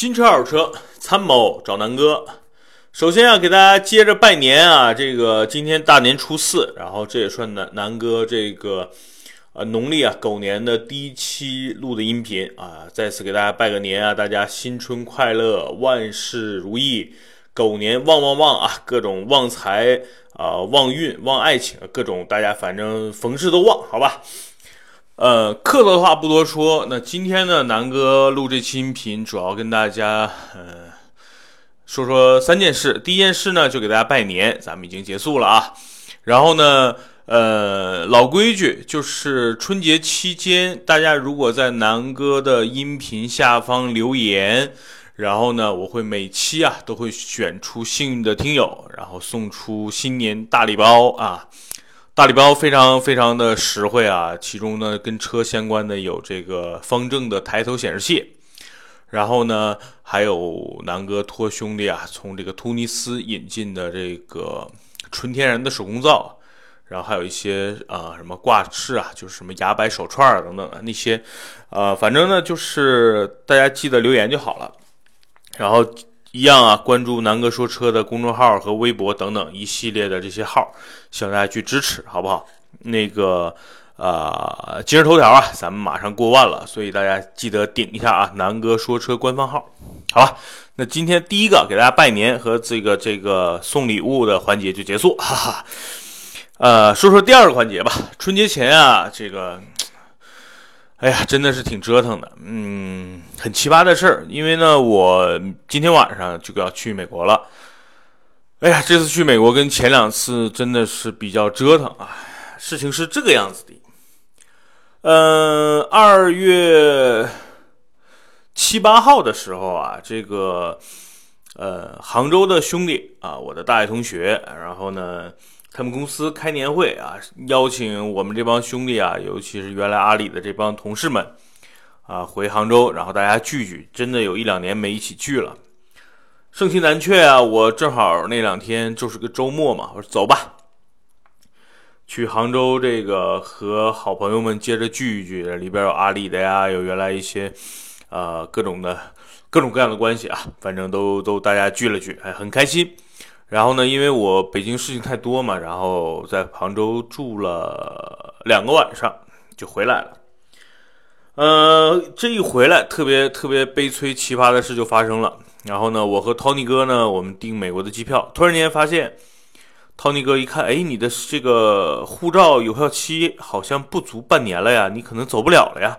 新车二手车参谋找南哥。首先啊，给大家接着拜年啊，这个今天大年初四，然后这也算南南哥这个呃农历啊狗年的第一期录的音频啊，再次给大家拜个年啊，大家新春快乐，万事如意，狗年旺旺旺啊，各种旺财啊，旺运，旺爱情，各种大家反正逢事都旺，好吧。呃，客套的话不多说。那今天呢，南哥录这期音频，主要跟大家呃说说三件事。第一件事呢，就给大家拜年，咱们已经结束了啊。然后呢，呃，老规矩，就是春节期间，大家如果在南哥的音频下方留言，然后呢，我会每期啊都会选出幸运的听友，然后送出新年大礼包啊。大礼包非常非常的实惠啊，其中呢跟车相关的有这个方正的抬头显示器，然后呢还有南哥托兄弟啊从这个突尼斯引进的这个纯天然的手工皂，然后还有一些啊什么挂饰啊，就是什么牙白手串啊等等的那些，呃反正呢就是大家记得留言就好了，然后。一样啊，关注南哥说车的公众号和微博等等一系列的这些号，希望大家去支持，好不好？那个，呃，今日头条啊，咱们马上过万了，所以大家记得顶一下啊，南哥说车官方号，好吧？那今天第一个给大家拜年和这个这个送礼物的环节就结束，哈哈。呃，说说第二个环节吧，春节前啊，这个。哎呀，真的是挺折腾的，嗯，很奇葩的事儿。因为呢，我今天晚上就要去美国了。哎呀，这次去美国跟前两次真的是比较折腾啊。事情是这个样子的，嗯，二月七八号的时候啊，这个呃，杭州的兄弟啊，我的大学同学，然后呢。他们公司开年会啊，邀请我们这帮兄弟啊，尤其是原来阿里的这帮同事们啊，回杭州，然后大家聚聚。真的有一两年没一起聚了，盛情难却啊！我正好那两天就是个周末嘛，我说走吧，去杭州这个和好朋友们接着聚一聚。里边有阿里的呀，有原来一些呃各种的各种各样的关系啊，反正都都大家聚了聚，还很开心。然后呢，因为我北京事情太多嘛，然后在杭州住了两个晚上就回来了。呃，这一回来，特别特别悲催奇葩的事就发生了。然后呢，我和 Tony 哥呢，我们订美国的机票，突然间发现，Tony 哥一看，哎，你的这个护照有效期好像不足半年了呀，你可能走不了了呀。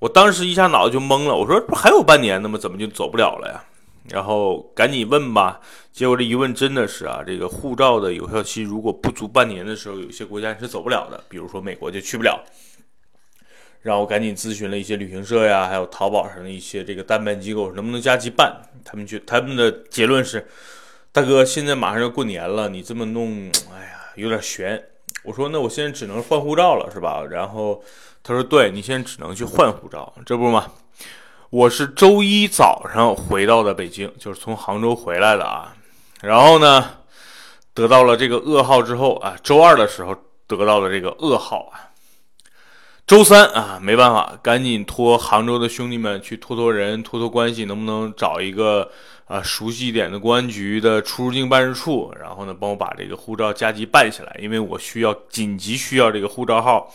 我当时一下脑子就懵了，我说不还有半年呢吗？怎么就走不了了呀？然后赶紧问吧，结果这一问真的是啊，这个护照的有效期如果不足半年的时候，有些国家是走不了的，比如说美国就去不了。然后赶紧咨询了一些旅行社呀，还有淘宝上的一些这个代办机构，能不能加急办？他们就他们的结论是，大哥，现在马上要过年了，你这么弄，哎呀，有点悬。我说那我现在只能换护照了，是吧？然后他说，对你现在只能去换护照，这不嘛。我是周一早上回到的北京，就是从杭州回来的啊。然后呢，得到了这个噩耗之后啊，周二的时候得到了这个噩耗啊。周三啊，没办法，赶紧托杭州的兄弟们去托托人、托托关系，能不能找一个啊熟悉一点的公安局的出入境办事处，然后呢，帮我把这个护照加急办下来，因为我需要紧急需要这个护照号。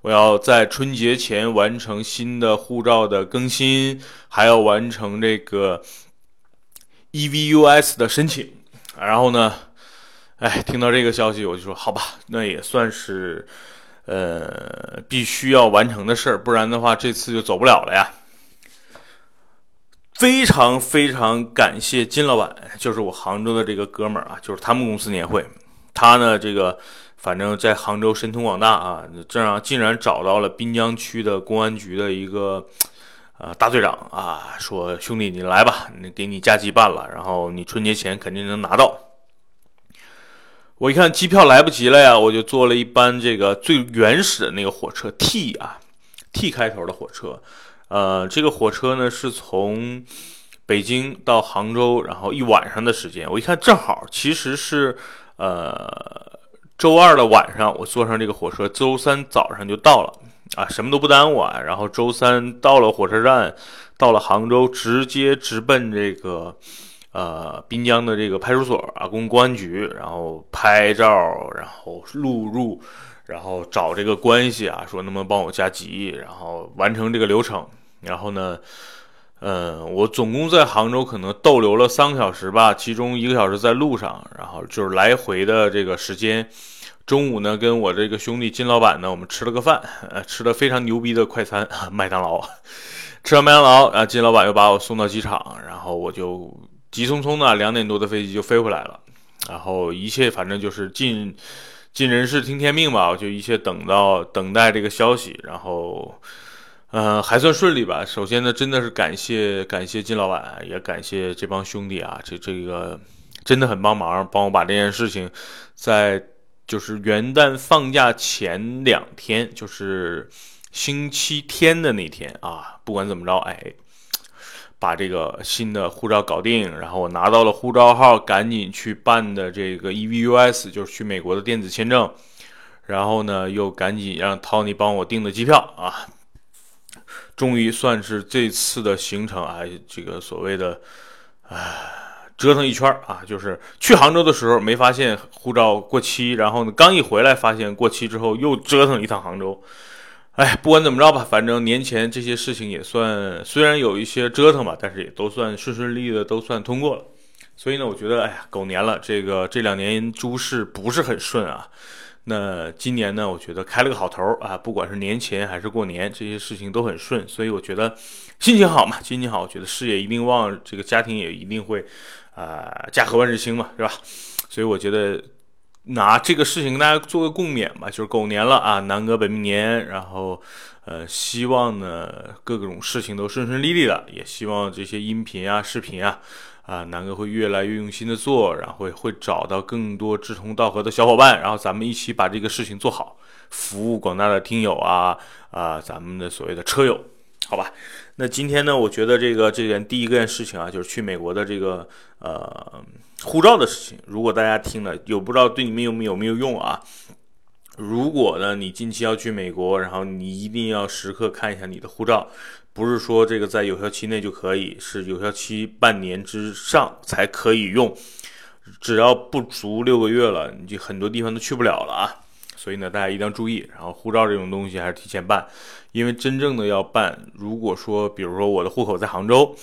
我要在春节前完成新的护照的更新，还要完成这个 EVUS 的申请。然后呢，哎，听到这个消息，我就说好吧，那也算是呃必须要完成的事儿，不然的话这次就走不了了呀。非常非常感谢金老板，就是我杭州的这个哥们儿啊，就是他们公司年会，他呢这个。反正，在杭州神通广大啊，这样竟然找到了滨江区的公安局的一个呃大队长啊，说兄弟你来吧，你给你加急办了，然后你春节前肯定能拿到。我一看机票来不及了呀，我就坐了一班这个最原始的那个火车 T 啊，T 开头的火车，呃，这个火车呢是从北京到杭州，然后一晚上的时间。我一看正好，其实是呃。周二的晚上，我坐上这个火车，周三早上就到了啊，什么都不耽误啊。然后周三到了火车站，到了杭州，直接直奔这个呃滨江的这个派出所啊，公公安局，然后拍照，然后录入，然后找这个关系啊，说能不能帮我加急，然后完成这个流程。然后呢，嗯，我总共在杭州可能逗留了三个小时吧，其中一个小时在路上，然后就是来回的这个时间。中午呢，跟我这个兄弟金老板呢，我们吃了个饭，呃，吃的非常牛逼的快餐，麦当劳。吃完麦当劳，啊，金老板又把我送到机场，然后我就急匆匆的两点多的飞机就飞回来了。然后一切反正就是尽尽人事听天命吧，我就一切等到等待这个消息，然后，嗯，还算顺利吧。首先呢，真的是感谢感谢金老板，也感谢这帮兄弟啊，这这个真的很帮忙，帮我把这件事情在。就是元旦放假前两天，就是星期天的那天啊，不管怎么着，哎，把这个新的护照搞定，然后我拿到了护照号，赶紧去办的这个 EVUS，就是去美国的电子签证，然后呢，又赶紧让 Tony 帮我订的机票啊，终于算是这次的行程啊，这个所谓的，唉。折腾一圈啊，就是去杭州的时候没发现护照过期，然后呢，刚一回来发现过期之后，又折腾一趟杭州。哎，不管怎么着吧，反正年前这些事情也算，虽然有一些折腾吧，但是也都算顺顺利利的，都算通过了。所以呢，我觉得，哎呀，狗年了，这个这两年诸事不是很顺啊。那今年呢，我觉得开了个好头啊，不管是年前还是过年，这些事情都很顺，所以我觉得心情好嘛，心情好，我觉得事业一定旺，这个家庭也一定会，啊，家和万事兴嘛，是吧？所以我觉得拿这个事情跟大家做个共勉吧，就是狗年了啊，南哥本命年，然后呃，希望呢各种事情都顺顺利利的，也希望这些音频啊、视频啊。啊，南哥会越来越用心的做，然后会会找到更多志同道合的小伙伴，然后咱们一起把这个事情做好，服务广大的听友啊啊，咱们的所谓的车友，好吧？那今天呢，我觉得这个这件第一件事情啊，就是去美国的这个呃护照的事情，如果大家听了有不知道对你们有没有没有用啊？如果呢你近期要去美国，然后你一定要时刻看一下你的护照。不是说这个在有效期内就可以，是有效期半年之上才可以用。只要不足六个月了，你就很多地方都去不了了啊。所以呢，大家一定要注意。然后护照这种东西还是提前办，因为真正的要办，如果说比如说我的户口在杭州，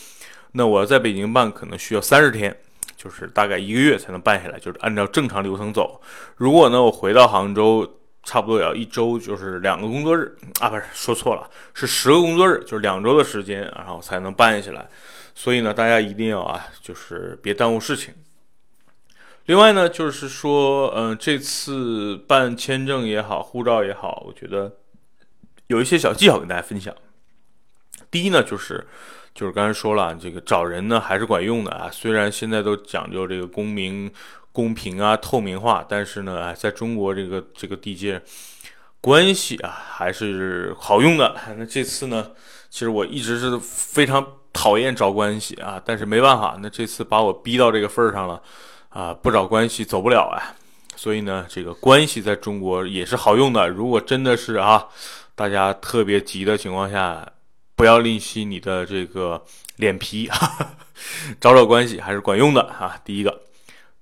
那我要在北京办可能需要三十天，就是大概一个月才能办下来，就是按照正常流程走。如果呢我回到杭州。差不多也要一周，就是两个工作日啊，不是说错了，是十个工作日，就是两周的时间，然后才能办下来。所以呢，大家一定要啊，就是别耽误事情。另外呢，就是说，嗯，这次办签证也好，护照也好，我觉得有一些小技巧跟大家分享。第一呢，就是就是刚才说了，这个找人呢还是管用的啊，虽然现在都讲究这个公民。公平啊，透明化，但是呢，在中国这个这个地界，关系啊还是好用的。那这次呢，其实我一直是非常讨厌找关系啊，但是没办法，那这次把我逼到这个份儿上了啊，不找关系走不了啊。所以呢，这个关系在中国也是好用的。如果真的是啊，大家特别急的情况下，不要吝惜你的这个脸皮，哈哈找找关系还是管用的啊。第一个。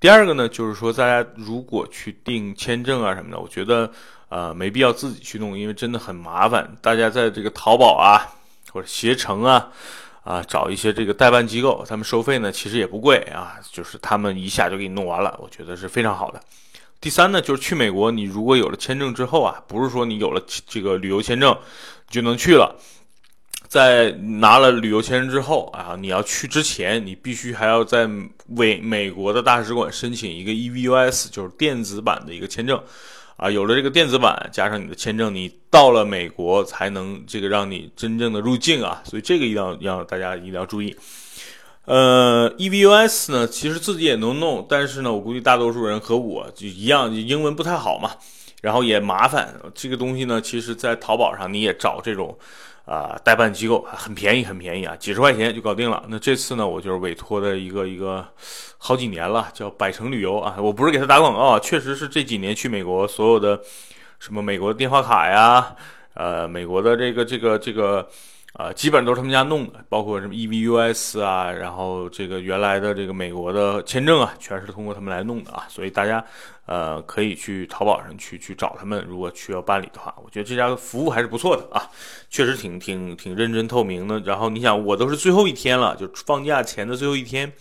第二个呢，就是说，大家如果去订签证啊什么的，我觉得，呃，没必要自己去弄，因为真的很麻烦。大家在这个淘宝啊，或者携程啊，啊，找一些这个代办机构，他们收费呢其实也不贵啊，就是他们一下就给你弄完了，我觉得是非常好的。第三呢，就是去美国，你如果有了签证之后啊，不是说你有了这个旅游签证就能去了。在拿了旅游签证之后啊，你要去之前，你必须还要在为美国的大使馆申请一个 EVUS，就是电子版的一个签证，啊，有了这个电子版，加上你的签证，你到了美国才能这个让你真正的入境啊，所以这个一定要要大家一定要注意。呃，EVUS 呢，其实自己也能弄，但是呢，我估计大多数人和我就一样，英文不太好嘛，然后也麻烦。这个东西呢，其实在淘宝上你也找这种。啊，代办机构很便宜，很便宜啊，几十块钱就搞定了。那这次呢，我就是委托的一个一个，好几年了，叫百城旅游啊。我不是给他打广告，确实是这几年去美国所有的什么美国电话卡呀，呃，美国的这个这个这个啊，基本上都是他们家弄的，包括什么 EVUS 啊，然后这个原来的这个美国的签证啊，全是通过他们来弄的啊。所以大家呃可以去淘宝上去去找他们，如果需要办理的话，我觉得这家服务还是不错的啊，确实挺挺挺认真透明的。然后你想，我都是最后一天了，就放假前的最后一天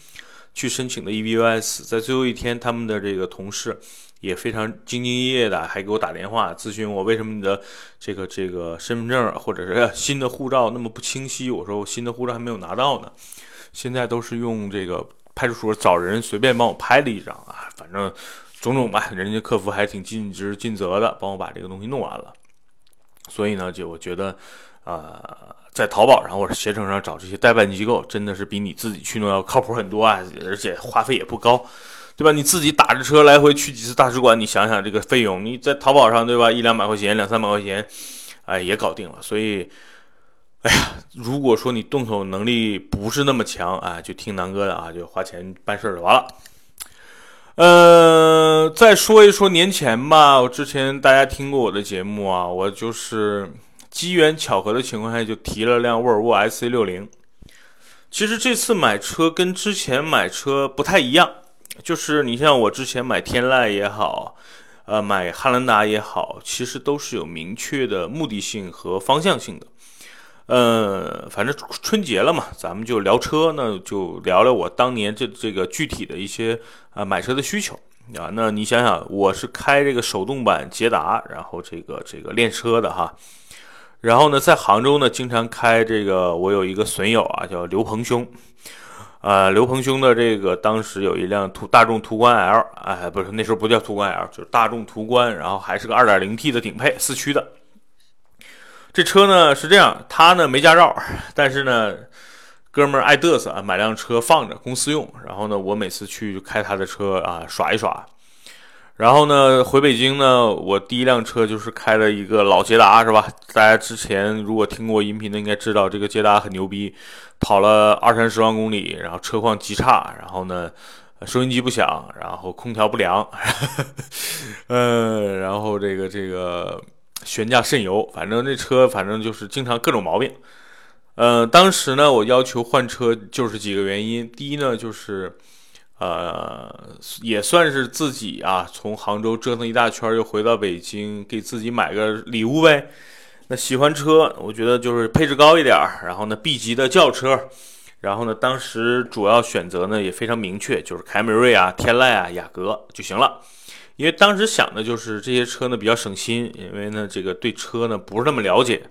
去申请的 EVUS，在最后一天，他们的这个同事。也非常兢兢业业的，还给我打电话咨询我为什么你的这个这个身份证或者是新的护照那么不清晰。我说我新的护照还没有拿到呢，现在都是用这个派出所找人随便帮我拍了一张啊，反正种种吧，人家客服还挺尽职尽责的，帮我把这个东西弄完了。所以呢，就我觉得，呃，在淘宝上或者携程上找这些代办机构，真的是比你自己去弄要靠谱很多啊，而且花费也不高。对吧？你自己打着车来回去几次大使馆，你想想这个费用，你在淘宝上，对吧？一两百块钱、两三百块钱，哎，也搞定了。所以，哎呀，如果说你动手能力不是那么强啊，就听南哥的啊，就花钱办事儿就完了。呃，再说一说年前吧，我之前大家听过我的节目啊，我就是机缘巧合的情况下就提了辆沃尔沃 S C 六零。其实这次买车跟之前买车不太一样。就是你像我之前买天籁也好，呃，买汉兰达也好，其实都是有明确的目的性和方向性的。呃，反正春节了嘛，咱们就聊车，那就聊聊我当年这这个具体的一些啊买车的需求啊。那你想想，我是开这个手动版捷达，然后这个这个练车的哈。然后呢，在杭州呢，经常开这个，我有一个损友啊，叫刘鹏兄。呃，刘鹏兄的这个当时有一辆途大众途观 L，哎，不是那时候不叫途观 L，就是大众途观，然后还是个 2.0T 的顶配四驱的。这车呢是这样，他呢没驾照，但是呢，哥们爱嘚瑟啊，买辆车放着公司用，然后呢，我每次去开他的车啊耍一耍。然后呢，回北京呢，我第一辆车就是开了一个老捷达，是吧？大家之前如果听过音频的，应该知道这个捷达很牛逼，跑了二三十万公里，然后车况极差，然后呢，收音机不响，然后空调不凉，嗯，然后这个这个悬架渗油，反正这车反正就是经常各种毛病。呃，当时呢，我要求换车就是几个原因，第一呢就是。呃，也算是自己啊，从杭州折腾一大圈，又回到北京，给自己买个礼物呗。那喜欢车，我觉得就是配置高一点然后呢，B 级的轿车，然后呢，当时主要选择呢也非常明确，就是凯美瑞啊、天籁啊、雅阁就行了。因为当时想的就是这些车呢比较省心，因为呢这个对车呢不是那么了解。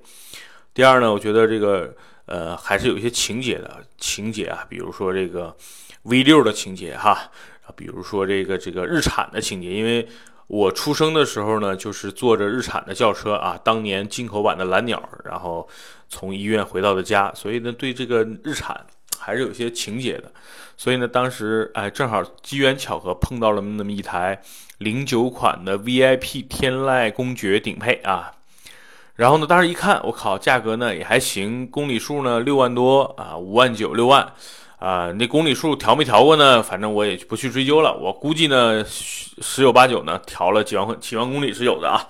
第二呢，我觉得这个呃还是有一些情节的情节啊，比如说这个。V 六的情节哈，啊，比如说这个这个日产的情节，因为我出生的时候呢，就是坐着日产的轿车啊，当年进口版的蓝鸟，然后从医院回到的家，所以呢，对这个日产还是有些情节的。所以呢，当时哎，正好机缘巧合碰到了那么一台零九款的 VIP 天籁公爵顶配啊，然后呢，当时一看，我靠，价格呢也还行，公里数呢六万多啊，五万九六万。啊，那公里数调没调过呢？反正我也不去追究了。我估计呢，十有八九呢，调了几万几万公里是有的啊。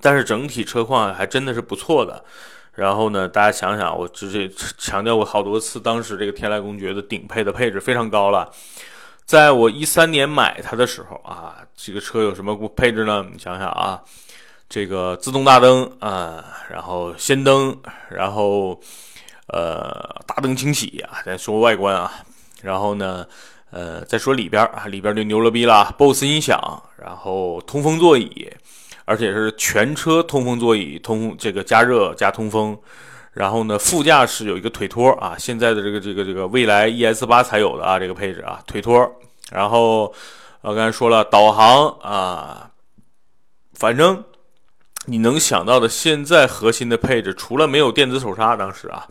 但是整体车况还真的是不错的。然后呢，大家想想，我这这强调过好多次，当时这个天籁公爵的顶配的配置非常高了。在我一三年买它的时候啊，这个车有什么配置呢？你想想啊，这个自动大灯啊，然后氙灯，然后。呃，大灯清洗啊，再说外观啊，然后呢，呃，再说里边啊，里边就牛了逼了，BOSS 音响，然后通风座椅，而且是全车通风座椅，通这个加热加通风，然后呢，副驾驶有一个腿托啊，现在的这个这个这个蔚来 ES 八才有的啊，这个配置啊，腿托，然后我刚才说了导航啊，反正。你能想到的现在核心的配置，除了没有电子手刹，当时啊，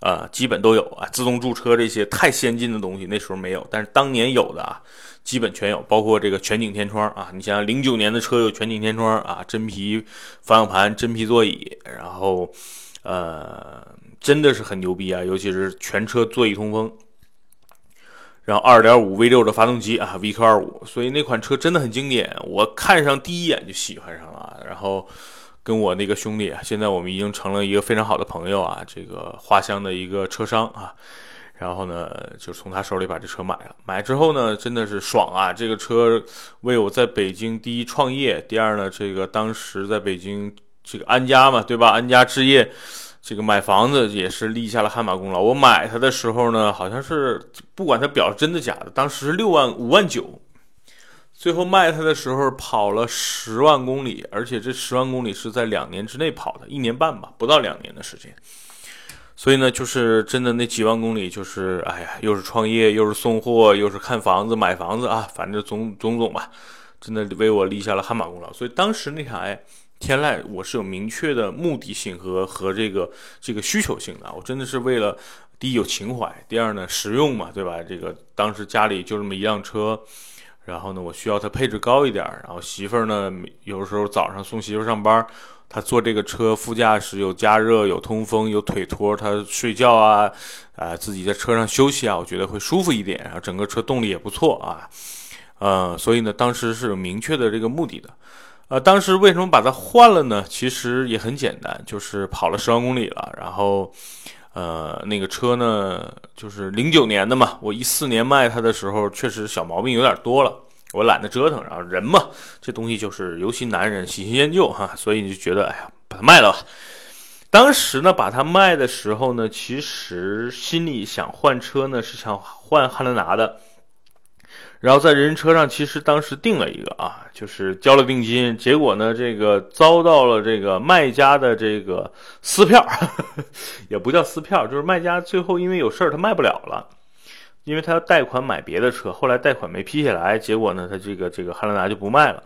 啊，基本都有啊，自动驻车这些太先进的东西那时候没有，但是当年有的啊，基本全有，包括这个全景天窗啊，你想想零九年的车有全景天窗啊，真皮方向盘、真皮座椅，然后呃，真的是很牛逼啊，尤其是全车座椅通风，然后二点五 V 六的发动机啊，VQ 二五，所以那款车真的很经典，我看上第一眼就喜欢上了，然后。跟我那个兄弟，现在我们已经成了一个非常好的朋友啊，这个花乡的一个车商啊。然后呢，就从他手里把这车买了。买之后呢，真的是爽啊！这个车为我在北京第一创业，第二呢，这个当时在北京这个安家嘛，对吧？安家置业，这个买房子也是立下了汗马功劳。我买它的时候呢，好像是不管它表真的假的，当时是六万五万九，最后卖它的时候跑了十万公里，而且这十万公里是在两年之内跑的，一年半吧，不到两年的时间。所以呢，就是真的那几万公里，就是哎呀，又是创业，又是送货，又是看房子、买房子啊，反正总总总吧，真的为我立下了汗马功劳。所以当时那台天籁，我是有明确的目的性和和这个这个需求性的。我真的是为了第一有情怀，第二呢实用嘛，对吧？这个当时家里就这么一辆车，然后呢我需要它配置高一点，然后媳妇儿呢有时候早上送媳妇上班。她坐这个车，副驾驶有加热、有通风、有腿托，她睡觉啊，啊，自己在车上休息啊，我觉得会舒服一点。然后整个车动力也不错啊，呃，所以呢，当时是有明确的这个目的的。呃，当时为什么把它换了呢？其实也很简单，就是跑了十万公里了，然后，呃，那个车呢，就是零九年的嘛，我一四年卖它的时候，确实小毛病有点多了。我懒得折腾，然后人嘛，这东西就是尤其男人喜新厌旧哈，所以就觉得哎呀，把它卖了吧。当时呢，把它卖的时候呢，其实心里想换车呢，是想换汉兰达的。然后在人车上，其实当时定了一个啊，就是交了定金，结果呢，这个遭到了这个卖家的这个撕票，也不叫撕票，就是卖家最后因为有事儿，他卖不了了。因为他要贷款买别的车，后来贷款没批下来，结果呢，他这个这个汉兰达就不卖了，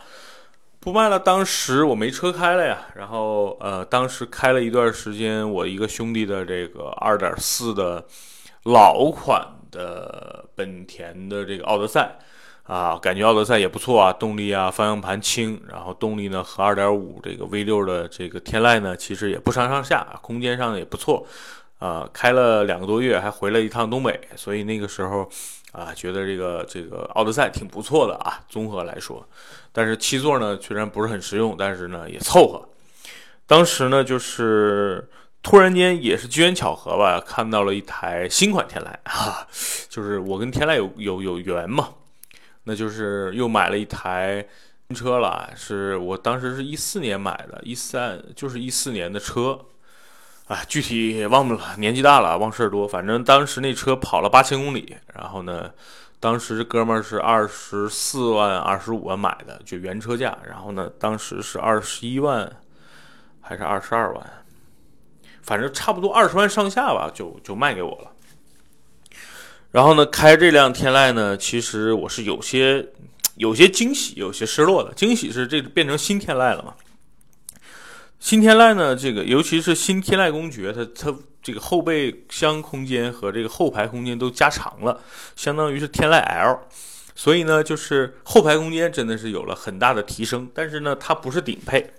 不卖了。当时我没车开了呀，然后呃，当时开了一段时间，我一个兄弟的这个二点四的老款的本田的这个奥德赛啊，感觉奥德赛也不错啊，动力啊，方向盘轻，然后动力呢和二点五这个 V 六的这个天籁呢，其实也不相上下，空间上也不错。啊，开了两个多月，还回了一趟东北，所以那个时候，啊，觉得这个这个奥德赛挺不错的啊，综合来说，但是七座呢，虽然不是很实用，但是呢也凑合。当时呢，就是突然间也是机缘巧合吧，看到了一台新款天籁 啊，就是我跟天籁有有有缘嘛，那就是又买了一台新车了，是我当时是一四年买的，一三就是一四年的车。啊，具体也忘了，年纪大了，忘事儿多。反正当时那车跑了八千公里，然后呢，当时这哥们儿是二十四万、二十五万买的，就原车价。然后呢，当时是二十一万还是二十二万，反正差不多二十万上下吧，就就卖给我了。然后呢，开这辆天籁呢，其实我是有些有些惊喜，有些失落的。惊喜是这变成新天籁了嘛？新天籁呢，这个尤其是新天籁公爵，它它这个后备箱空间和这个后排空间都加长了，相当于是天籁 L，所以呢，就是后排空间真的是有了很大的提升。但是呢，它不是顶配，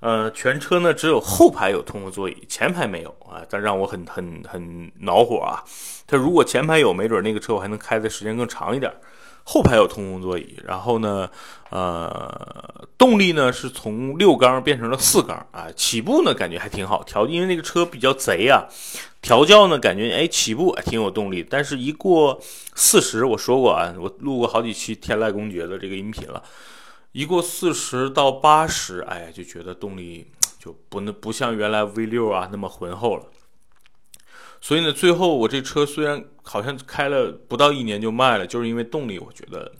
呃，全车呢只有后排有通风座椅，前排没有啊，但让我很很很恼火啊。它如果前排有，没准那个车我还能开的时间更长一点。后排有通风座椅，然后呢，呃，动力呢是从六缸变成了四缸啊，起步呢感觉还挺好调，因为那个车比较贼啊，调教呢感觉哎起步还挺有动力，但是一过四十，我说过啊，我录过好几期天籁公爵的这个音频了，一过四十到八十，哎就觉得动力就不能不像原来 V 六啊那么浑厚了。所以呢，最后我这车虽然好像开了不到一年就卖了，就是因为动力，我觉得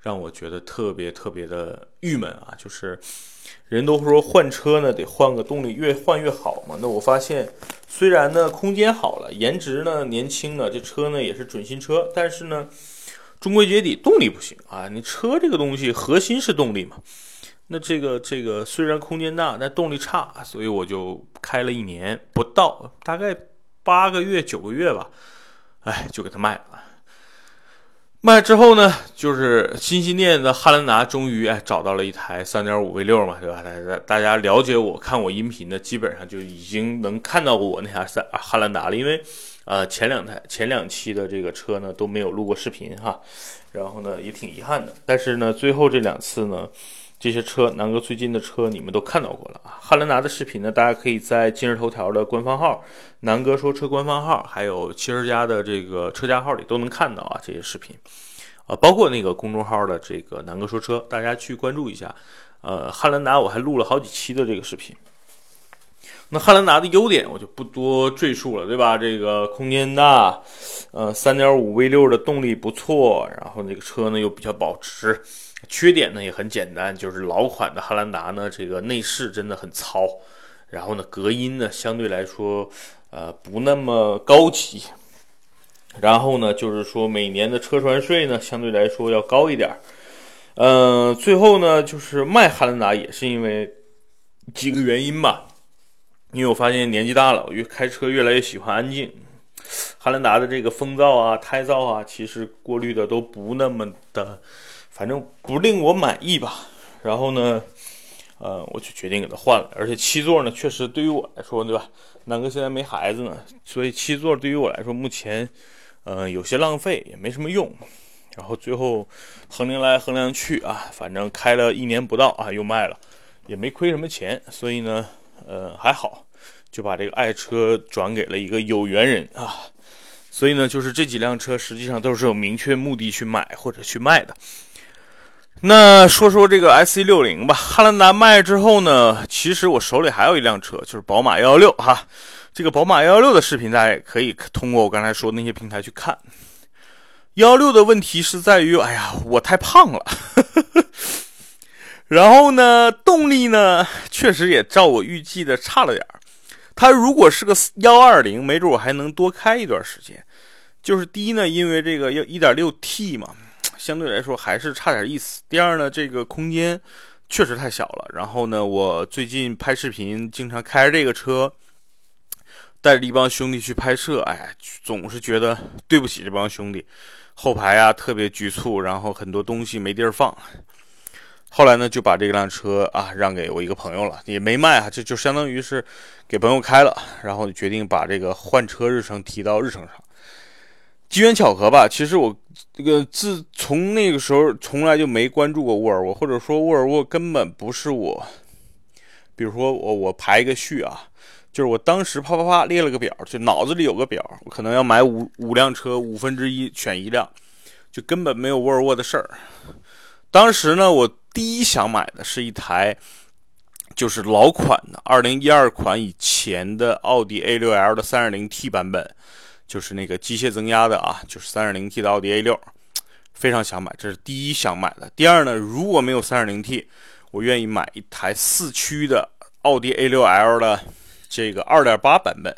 让我觉得特别特别的郁闷啊！就是人都说换车呢得换个动力越换越好嘛，那我发现虽然呢空间好了，颜值呢年轻了，这车呢也是准新车，但是呢终归结底动力不行啊！你车这个东西核心是动力嘛，那这个这个虽然空间大，但动力差，所以我就开了一年不到，大概。八个月九个月吧，哎，就给它卖了。卖之后呢，就是心心念的汉兰达终于哎找到了一台三点五 V 六嘛，对吧？大家大家了解我看我音频的，基本上就已经能看到过我那台三汉兰达了。因为呃前两台前两期的这个车呢都没有录过视频哈，然后呢也挺遗憾的。但是呢最后这两次呢，这些车，南哥最近的车你们都看到过了啊。汉兰达的视频呢，大家可以在今日头条的官方号“南哥说车”官方号，还有汽车家的这个车架号里都能看到啊这些视频，啊，包括那个公众号的这个“南哥说车”，大家去关注一下。呃，汉兰达我还录了好几期的这个视频。那汉兰达的优点我就不多赘述了，对吧？这个空间大，呃，3.5 V6 的动力不错，然后那个车呢又比较保值。缺点呢也很简单，就是老款的汉兰达呢，这个内饰真的很糙，然后呢隔音呢相对来说呃不那么高级，然后呢就是说每年的车船税呢相对来说要高一点。嗯，最后呢就是卖汉兰达也是因为几个原因吧。因为我发现年纪大了，我越开车越来越喜欢安静。汉兰达的这个风噪啊、胎噪啊，其实过滤的都不那么的，反正不令我满意吧。然后呢，呃，我就决定给它换了。而且七座呢，确实对于我来说，对吧？南哥现在没孩子呢，所以七座对于我来说目前，呃，有些浪费，也没什么用。然后最后衡量来衡量去啊，反正开了一年不到啊，又卖了，也没亏什么钱。所以呢。呃，还好，就把这个爱车转给了一个有缘人啊，所以呢，就是这几辆车实际上都是有明确目的去买或者去卖的。那说说这个 S C 六零吧，汉兰达卖之后呢，其实我手里还有一辆车，就是宝马幺幺六哈。这个宝马幺幺六的视频，大家也可以通过我刚才说那些平台去看。幺幺六的问题是在于，哎呀，我太胖了。然后呢，动力呢，确实也照我预计的差了点儿。它如果是个幺二零，没准我还能多开一段时间。就是第一呢，因为这个要一点六 T 嘛，相对来说还是差点意思。第二呢，这个空间确实太小了。然后呢，我最近拍视频，经常开着这个车，带着一帮兄弟去拍摄，哎，总是觉得对不起这帮兄弟。后排啊特别局促，然后很多东西没地儿放。后来呢，就把这辆车啊让给我一个朋友了，也没卖啊，这就相当于是给朋友开了，然后决定把这个换车日程提到日程上。机缘巧合吧，其实我这个自从那个时候从来就没关注过沃尔沃，或者说沃尔沃根本不是我。比如说我我排一个序啊，就是我当时啪啪啪列了个表，就脑子里有个表，我可能要买五五辆车，五分之一选一辆，就根本没有沃尔沃的事儿。当时呢，我。第一想买的是一台，就是老款的二零一二款以前的奥迪 A 六 L 的三点零 T 版本，就是那个机械增压的啊，就是三点零 T 的奥迪 A 六，非常想买，这是第一想买的。第二呢，如果没有三点零 T，我愿意买一台四驱的奥迪 A 六 L 的这个二点八版本。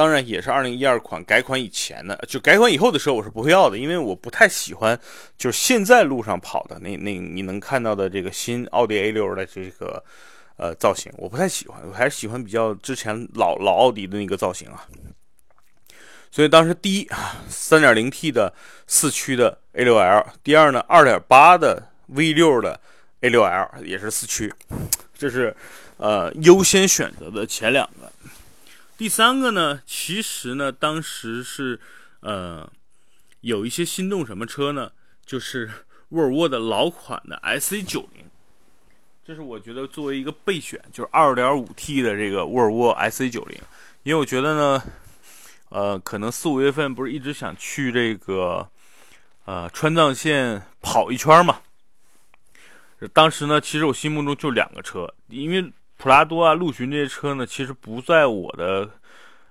当然也是二零一二款改款以前的，就改款以后的车我是不会要的，因为我不太喜欢，就是现在路上跑的那那你能看到的这个新奥迪 A 六的这个呃造型，我不太喜欢，我还是喜欢比较之前老老奥迪的那个造型啊。所以当时第一啊，三点零 T 的四驱的 A 六 L，第二呢，二点八的 V 六的 A 六 L 也是四驱，这是呃优先选择的前两个。第三个呢，其实呢，当时是，呃，有一些心动什么车呢？就是沃尔沃的老款的 S C 九零，这是我觉得作为一个备选，就是二点五 T 的这个沃尔沃 S C 九零，因为我觉得呢，呃，可能四五月份不是一直想去这个，呃，川藏线跑一圈嘛。当时呢，其实我心目中就两个车，因为。普拉多啊，陆巡这些车呢，其实不在我的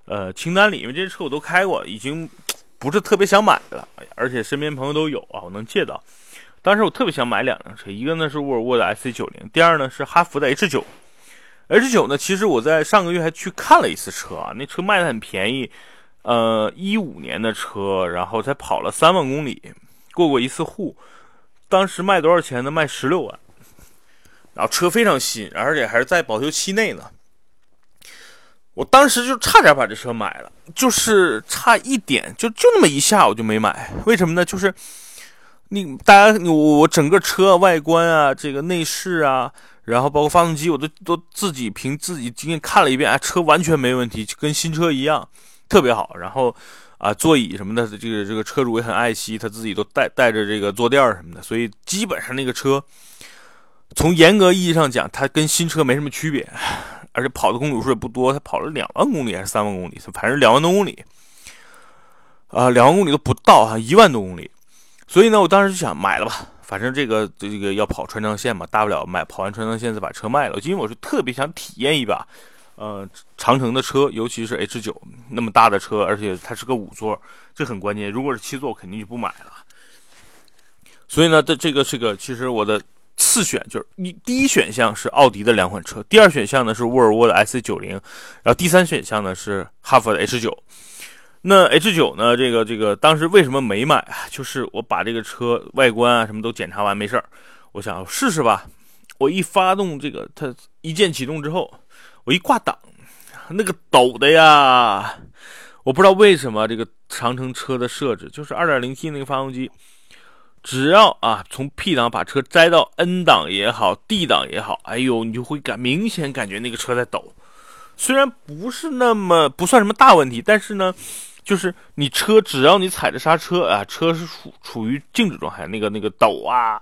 呃清单里，因为这些车我都开过，已经不是特别想买了。而且身边朋友都有啊，我能借到。当时我特别想买两辆车，一个呢是沃尔沃的 S C 九零，第二呢是哈弗的 H 九。H 九呢，其实我在上个月还去看了一次车啊，那车卖的很便宜，呃，一五年的车，然后才跑了三万公里，过过一次户，当时卖多少钱呢？卖十六万。然后车非常新，而且还是在保修期内呢。我当时就差点把这车买了，就是差一点，就就那么一下，我就没买。为什么呢？就是你大家，我我整个车外观啊，这个内饰啊，然后包括发动机，我都都自己凭自己经验看了一遍，哎，车完全没问题，就跟新车一样，特别好。然后啊，座椅什么的，这个这个车主也很爱惜，他自己都带带着这个坐垫什么的，所以基本上那个车。从严格意义上讲，它跟新车没什么区别，而且跑的公里数也不多，它跑了两万公里还是三万公里，反正两万多公里，啊，两万公里都不到啊，一万多公里。所以呢，我当时就想买了吧，反正这个这个要跑川藏线嘛，大不了买跑完川藏线再把车卖了。因为我是特别想体验一把，呃，长城的车，尤其是 H 九那么大的车，而且它是个五座，这很关键。如果是七座，肯定就不买了。所以呢，这这个这个，其实我的四选就是一第一选项是奥迪的两款车，第二选项呢是沃尔沃的 S 九零，然后第三选项呢是哈弗的 H 九。那 H 九呢？这个这个当时为什么没买啊？就是我把这个车外观啊什么都检查完没事儿，我想试试吧。我一发动这个，它一键启动之后，我一挂档，那个抖的呀！我不知道为什么这个长城车的设置就是 2.0T 那个发动机，只要啊从 P 档把车摘到 N 档也好，D 档也好，哎呦，你就会感明显感觉那个车在抖。虽然不是那么不算什么大问题，但是呢。就是你车，只要你踩着刹车啊，车是处处于静止状态，那个那个抖啊，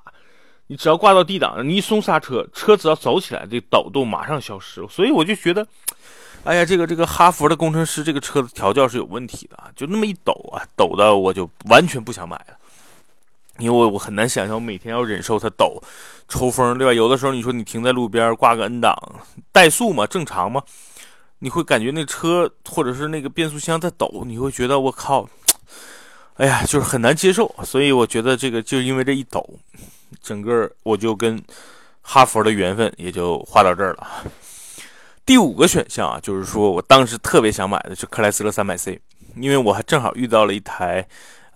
你只要挂到 D 档，你一松刹车，车只要走起来，这抖动马上消失。所以我就觉得，哎呀，这个这个哈佛的工程师这个车的调教是有问题的啊，就那么一抖啊，抖的我就完全不想买了，因为我很难想象我每天要忍受它抖，抽风，对吧？有的时候你说你停在路边挂个 N 档，怠速嘛，正常嘛。你会感觉那车或者是那个变速箱在抖，你会觉得我靠，哎呀，就是很难接受。所以我觉得这个就因为这一抖，整个我就跟哈佛的缘分也就画到这儿了。第五个选项啊，就是说我当时特别想买的是克莱斯勒 300C，因为我还正好遇到了一台，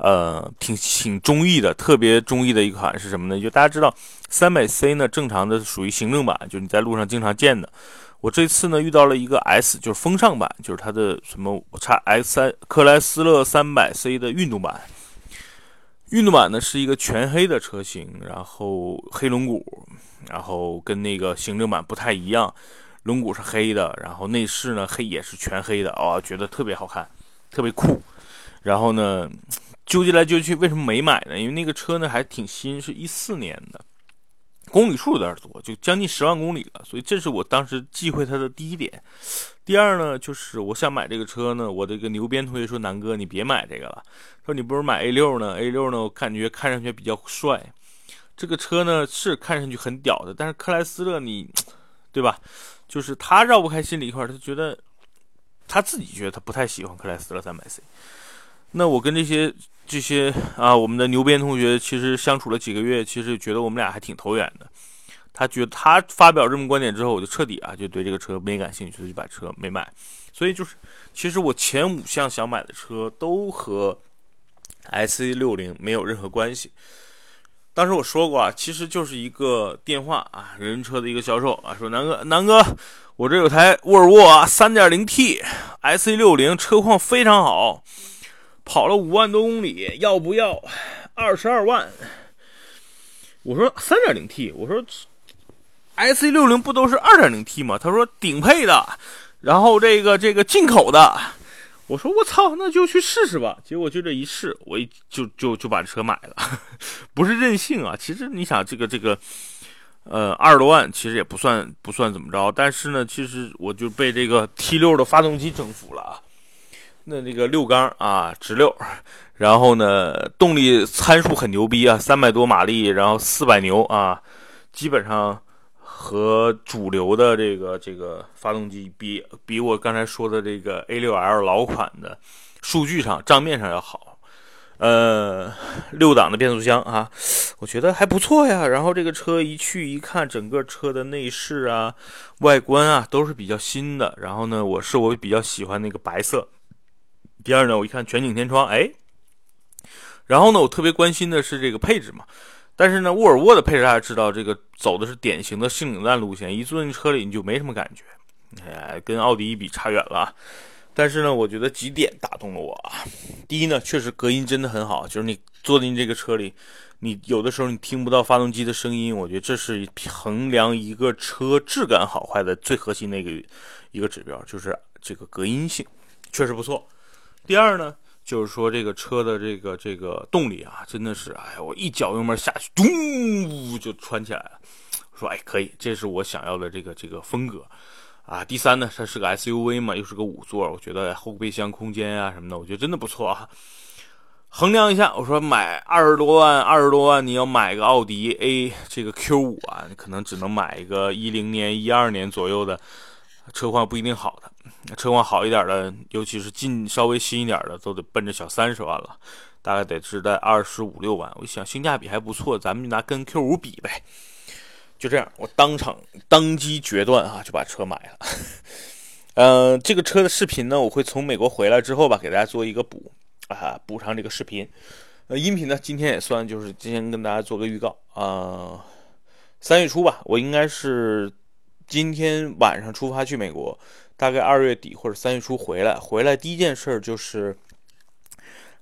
呃，挺挺中意的，特别中意的一款是什么呢？就大家知道，300C 呢，正常的属于行政版，就是你在路上经常见的。我这次呢遇到了一个 S，就是风尚版，就是它的什么叉 X 三克莱斯勒三百 C 的运动版。运动版呢是一个全黑的车型，然后黑轮毂，然后跟那个行政版不太一样，轮毂是黑的，然后内饰呢黑也是全黑的，哦，觉得特别好看，特别酷。然后呢纠结来纠结去，为什么没买呢？因为那个车呢还挺新，是一四年的。公里数有点多，就将近十万公里了，所以这是我当时忌讳它的第一点。第二呢，就是我想买这个车呢，我这个牛鞭同学说：“南哥，你别买这个了，说你不如买 A 六呢？A 六呢，我感觉看上去比较帅。这个车呢是看上去很屌的，但是克莱斯勒你，对吧？就是他绕不开心里一块，他觉得他自己觉得他不太喜欢克莱斯勒三百 C。那我跟这些。”这些啊，我们的牛鞭同学其实相处了几个月，其实觉得我们俩还挺投缘的。他觉得他发表这么观点之后，我就彻底啊就对这个车没感兴趣，就把车没买。所以就是，其实我前五项想买的车都和 S A 六零没有任何关系。当时我说过啊，其实就是一个电话啊，人车的一个销售啊，说南哥，南哥，我这有台沃尔沃啊，三点零 T S A 六零，车况非常好。跑了五万多公里，要不要二十二万？我说三点零 T，我说 S C 六零不都是二点零 T 吗？他说顶配的，然后这个这个进口的。我说我操，那就去试试吧。结果就这一试，我一就就就把车买了，不是任性啊。其实你想这个这个，呃，二十多万其实也不算不算怎么着，但是呢，其实我就被这个 T 六的发动机征服了啊。那那个六缸啊，直六，然后呢，动力参数很牛逼啊，三百多马力，然后四百牛啊，基本上和主流的这个这个发动机比，比我刚才说的这个 A6L 老款的数据上账面上要好。呃，六档的变速箱啊，我觉得还不错呀。然后这个车一去一看，整个车的内饰啊、外观啊都是比较新的。然后呢，我是我比较喜欢那个白色。第二呢，我一看全景天窗，哎，然后呢，我特别关心的是这个配置嘛。但是呢，沃尔沃的配置大家知道，这个走的是典型的性冷淡路线，一坐进车里你就没什么感觉，哎，跟奥迪一比差远了。但是呢，我觉得几点打动了我啊。第一呢，确实隔音真的很好，就是你坐进这个车里，你有的时候你听不到发动机的声音，我觉得这是衡量一个车质感好坏的最核心的一个一个指标，就是这个隔音性确实不错。第二呢，就是说这个车的这个这个动力啊，真的是，哎呀，我一脚油门下去，咚就窜起来了。说哎可以，这是我想要的这个这个风格啊。第三呢，它是个 SUV 嘛，又是个五座，我觉得后备箱空间啊什么的，我觉得真的不错啊。衡量一下，我说买二十多万，二十多万你要买个奥迪 A 这个 Q 五啊，你可能只能买一个一零年、一二年左右的车况不一定好的。车况好一点的，尤其是近稍微新一点的，都得奔着小三十万了，大概得是在二十五六万。我想性价比还不错，咱们就拿跟 Q 五比呗。就这样，我当场当机决断啊，就把车买了。呃，这个车的视频呢，我会从美国回来之后吧，给大家做一个补啊，补上这个视频。呃，音频呢，今天也算就是今天跟大家做个预告啊。三月初吧，我应该是今天晚上出发去美国。大概二月底或者三月初回来，回来第一件事儿就是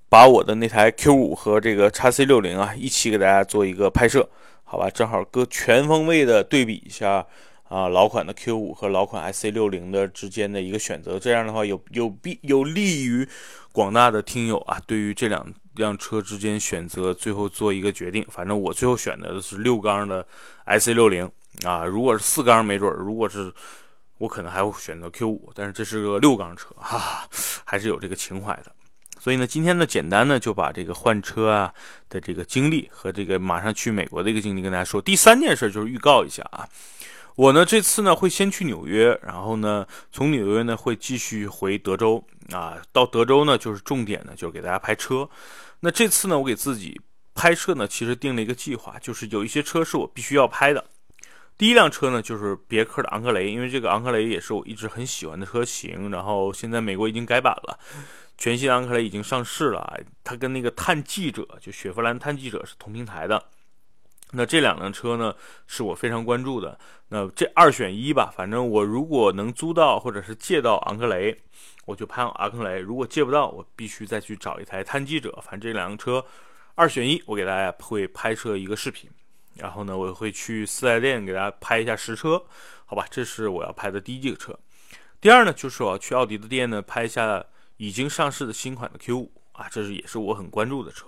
把我的那台 Q 五和这个叉 C 六零啊一起给大家做一个拍摄，好吧？正好搁全方位的对比一下啊，老款的 Q 五和老款 SC 六零的之间的一个选择，这样的话有有必有利于广大的听友啊，对于这两辆车之间选择最后做一个决定。反正我最后选择的是六缸的 SC 六零啊，如果是四缸没准，如果是。我可能还会选择 Q 五，但是这是个六缸车哈，还是有这个情怀的。所以呢，今天呢，简单呢就把这个换车啊的这个经历和这个马上去美国的一个经历跟大家说。第三件事就是预告一下啊，我呢这次呢会先去纽约，然后呢从纽约呢会继续回德州啊，到德州呢就是重点呢就是给大家拍车。那这次呢我给自己拍摄呢其实定了一个计划，就是有一些车是我必须要拍的。第一辆车呢，就是别克的昂克雷，因为这个昂克雷也是我一直很喜欢的车型。然后现在美国已经改版了，全新昂克雷已经上市了。它跟那个探记者，就雪佛兰探记者是同平台的。那这两辆车呢，是我非常关注的。那这二选一吧，反正我如果能租到或者是借到昂克雷，我就拍昂克雷；如果借不到，我必须再去找一台探记者。反正这两辆车二选一，我给大家会拍摄一个视频。然后呢，我会去四 S 店给大家拍一下实车，好吧？这是我要拍的第一个车。第二呢，就是我要去奥迪的店呢拍一下已经上市的新款的 Q 五啊，这是也是我很关注的车。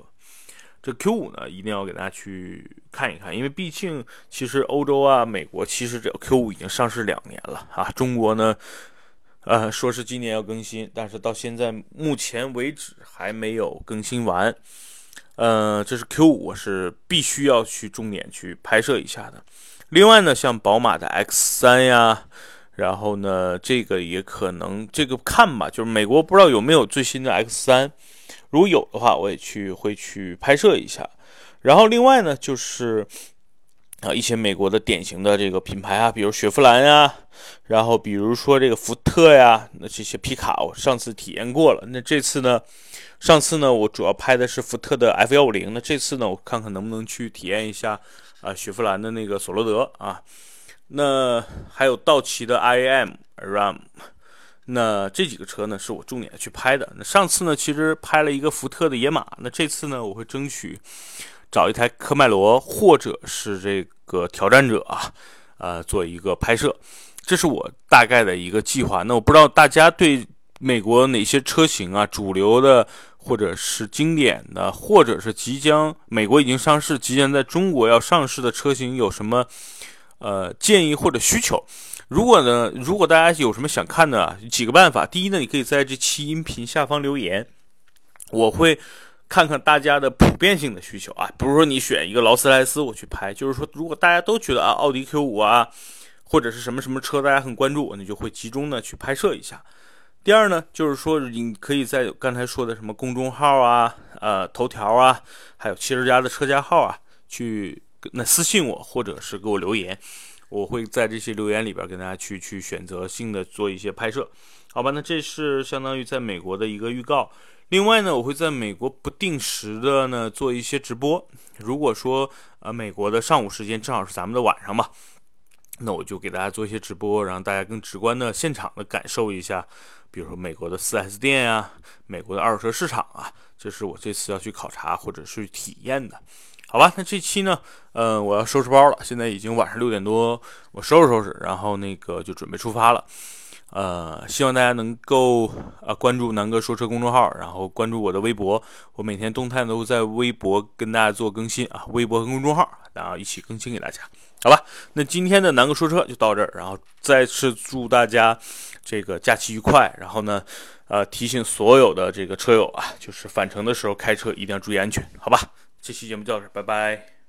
这 Q 五呢，一定要给大家去看一看，因为毕竟其实欧洲啊、美国其实这 Q 五已经上市两年了啊，中国呢，呃，说是今年要更新，但是到现在目前为止还没有更新完。呃，这是 Q 五，我是必须要去重点去拍摄一下的。另外呢，像宝马的 X 三呀，然后呢，这个也可能这个看吧，就是美国不知道有没有最新的 X 三，如果有的话，我也去会去拍摄一下。然后另外呢，就是啊一些美国的典型的这个品牌啊，比如雪佛兰呀，然后比如说这个福特呀，那这些皮卡我上次体验过了，那这次呢？上次呢，我主要拍的是福特的 F 幺五零。那这次呢，我看看能不能去体验一下啊，雪佛兰的那个索罗德啊。那还有道奇的 I M Ram。那这几个车呢，是我重点去拍的。那上次呢，其实拍了一个福特的野马。那这次呢，我会争取找一台科迈罗或者是这个挑战者啊，呃，做一个拍摄。这是我大概的一个计划。那我不知道大家对美国哪些车型啊，主流的。或者是经典的，或者是即将美国已经上市、即将在中国要上市的车型，有什么呃建议或者需求？如果呢，如果大家有什么想看的，几个办法。第一呢，你可以在这期音频下方留言，我会看看大家的普遍性的需求啊。不是说你选一个劳斯莱斯我去拍，就是说如果大家都觉得啊，奥迪 Q 五啊，或者是什么什么车大家很关注，你就会集中的去拍摄一下。第二呢，就是说你可以在刚才说的什么公众号啊、呃头条啊，还有汽车家的车架号啊，去那私信我，或者是给我留言，我会在这些留言里边跟大家去去选择性的做一些拍摄，好吧？那这是相当于在美国的一个预告。另外呢，我会在美国不定时的呢做一些直播。如果说呃美国的上午时间正好是咱们的晚上嘛，那我就给大家做一些直播，让大家更直观的现场的感受一下。比如说美国的 4S 店呀，美国的二手车市场啊，这是我这次要去考察或者是体验的，好吧？那这期呢，呃，我要收拾包了，现在已经晚上六点多，我收拾收拾，然后那个就准备出发了。呃，希望大家能够啊关注南哥说车公众号，然后关注我的微博，我每天动态都在微博跟大家做更新啊，微博和公众号，然后一起更新给大家，好吧？那今天的南哥说车就到这儿，然后再次祝大家这个假期愉快，然后呢，呃，提醒所有的这个车友啊，就是返程的时候开车一定要注意安全，好吧？这期节目就到这儿，拜拜。